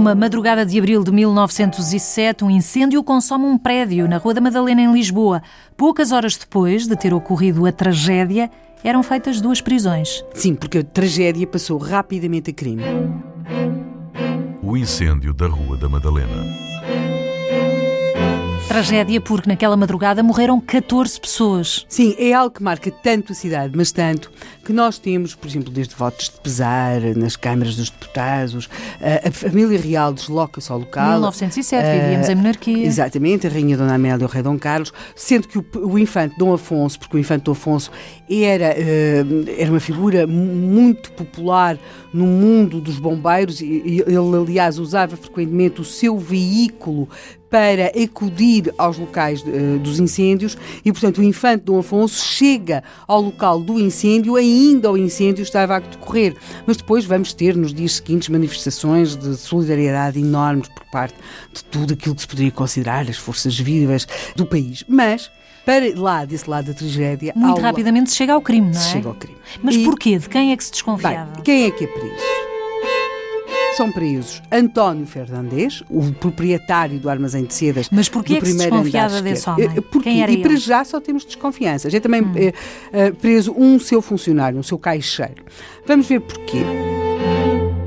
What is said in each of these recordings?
Numa madrugada de abril de 1907, um incêndio consome um prédio na Rua da Madalena, em Lisboa. Poucas horas depois de ter ocorrido a tragédia, eram feitas duas prisões. Sim, porque a tragédia passou rapidamente a crime. O incêndio da Rua da Madalena. Tragédia porque naquela madrugada morreram 14 pessoas. Sim, é algo que marca tanto a cidade, mas tanto, que nós temos, por exemplo, desde votos de pesar nas câmaras dos deputados, a família real desloca-se ao local. 1907, uh, vivíamos em monarquia. Exatamente, a rainha Dona Amélia e o rei Dom Carlos, sendo que o, o infante Dom Afonso, porque o infante Dom Afonso era, uh, era uma figura muito popular no mundo dos bombeiros, e ele, aliás, usava frequentemente o seu veículo para acudir aos locais uh, dos incêndios e, portanto, o infante Dom Afonso chega ao local do incêndio, ainda o incêndio estava a decorrer. Mas depois vamos ter, nos dias seguintes, manifestações de solidariedade enormes por parte de tudo aquilo que se poderia considerar as forças vivas do país. Mas para lá desse lado da tragédia. Muito ao... rapidamente se chega ao crime, não é? Se chega ao crime. Mas e... porquê? De quem é que se desconfiava? Bem, quem é que é preso? São presos António Fernandes, o proprietário do armazém de sedas. Mas porquê é que se desconfiava desse homem? Eh, porque, e para já só temos desconfiança. Já também hum. é, preso um seu funcionário, um seu caixeiro. Vamos ver porquê.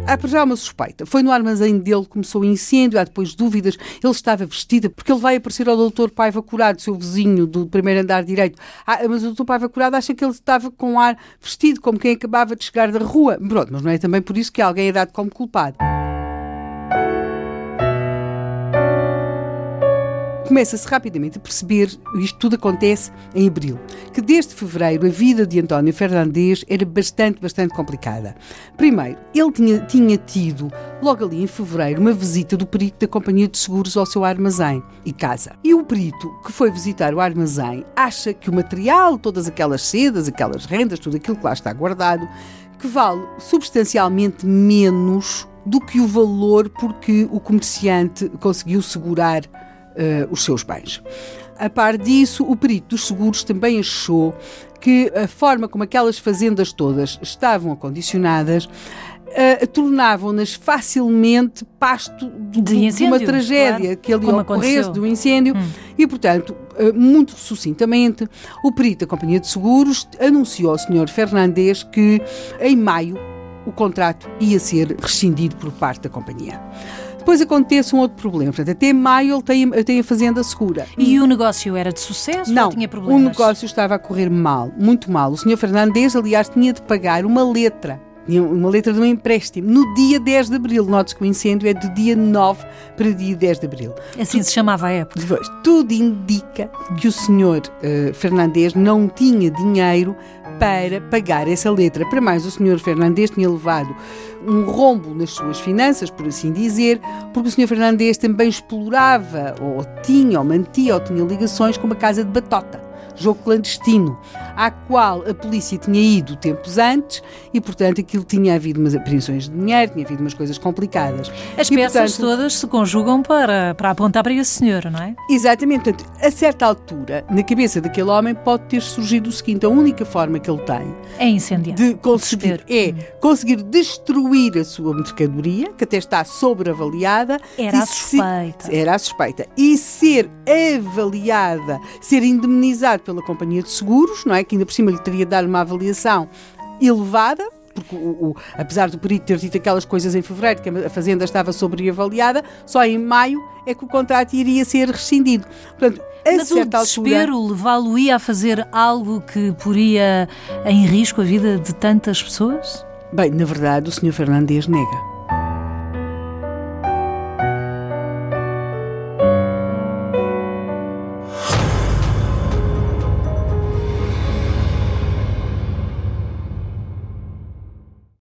Há para já uma suspeita. Foi no armazém dele que começou o incêndio, há depois dúvidas. Ele estava vestido, porque ele vai aparecer ao doutor Paiva Curado, seu vizinho do primeiro andar direito. Ah, mas o doutor Paiva Curado acha que ele estava com ar vestido, como quem acabava de chegar da rua. Pronto, mas não é também por isso que alguém é dado como culpado. Começa-se rapidamente a perceber, isto tudo acontece em abril, que desde fevereiro a vida de António Fernandes era bastante, bastante complicada. Primeiro, ele tinha, tinha tido, logo ali em fevereiro, uma visita do perito da Companhia de Seguros ao seu armazém e casa. E o perito que foi visitar o armazém acha que o material, todas aquelas sedas, aquelas rendas, tudo aquilo que lá está guardado, que vale substancialmente menos do que o valor porque o comerciante conseguiu segurar uh, os seus bens. A par disso, o perito dos seguros também achou que a forma como aquelas fazendas todas estavam acondicionadas uh, tornavam-nas facilmente pasto de, de, incêndio, de uma tragédia claro. que ali ocorresse, de um incêndio. Hum. E, portanto, uh, muito sucintamente, o perito da Companhia de Seguros anunciou ao Sr. Fernandes que, em maio, o contrato ia ser rescindido por parte da companhia. Depois acontece um outro problema. Portanto, até maio ele tem, tem a fazenda segura. E o negócio era de sucesso Não, ou tinha problemas? o negócio estava a correr mal, muito mal. O Sr. Fernandes, aliás, tinha de pagar uma letra uma letra de um empréstimo, no dia 10 de abril. Note que o incêndio é do dia 9 para dia 10 de abril. Assim tudo, se chamava a época. Depois, tudo indica que o senhor uh, Fernandes não tinha dinheiro para pagar essa letra. Para mais, o senhor Fernandes tinha levado um rombo nas suas finanças, por assim dizer, porque o senhor Fernandes também explorava, ou tinha, ou mantia, ou tinha ligações com uma casa de batota jogo clandestino, à qual a polícia tinha ido tempos antes e, portanto, aquilo tinha havido umas apreensões de dinheiro, tinha havido umas coisas complicadas. As e, peças portanto, todas se conjugam para, para apontar para esse senhor, não é? Exatamente. Portanto, a certa altura, na cabeça daquele homem, pode ter surgido o seguinte: a única forma que ele tem é incendiar. De conseguir, é conseguir destruir a sua mercadoria, que até está sobreavaliada. Era a suspeita. Se, era a suspeita. E ser avaliada, ser indemnizado pela companhia de seguros, não é? Que ainda por cima lhe teria de dar uma avaliação elevada, porque o, o, apesar do perito ter dito aquelas coisas em fevereiro, que a fazenda estava sobreavaliada, só em maio é que o contrato iria ser rescindido. Portanto, a Mas certa o desespero altura... levá-lo-ia a fazer algo que poria em risco a vida de tantas pessoas? Bem, na verdade, o Sr. Fernandes nega.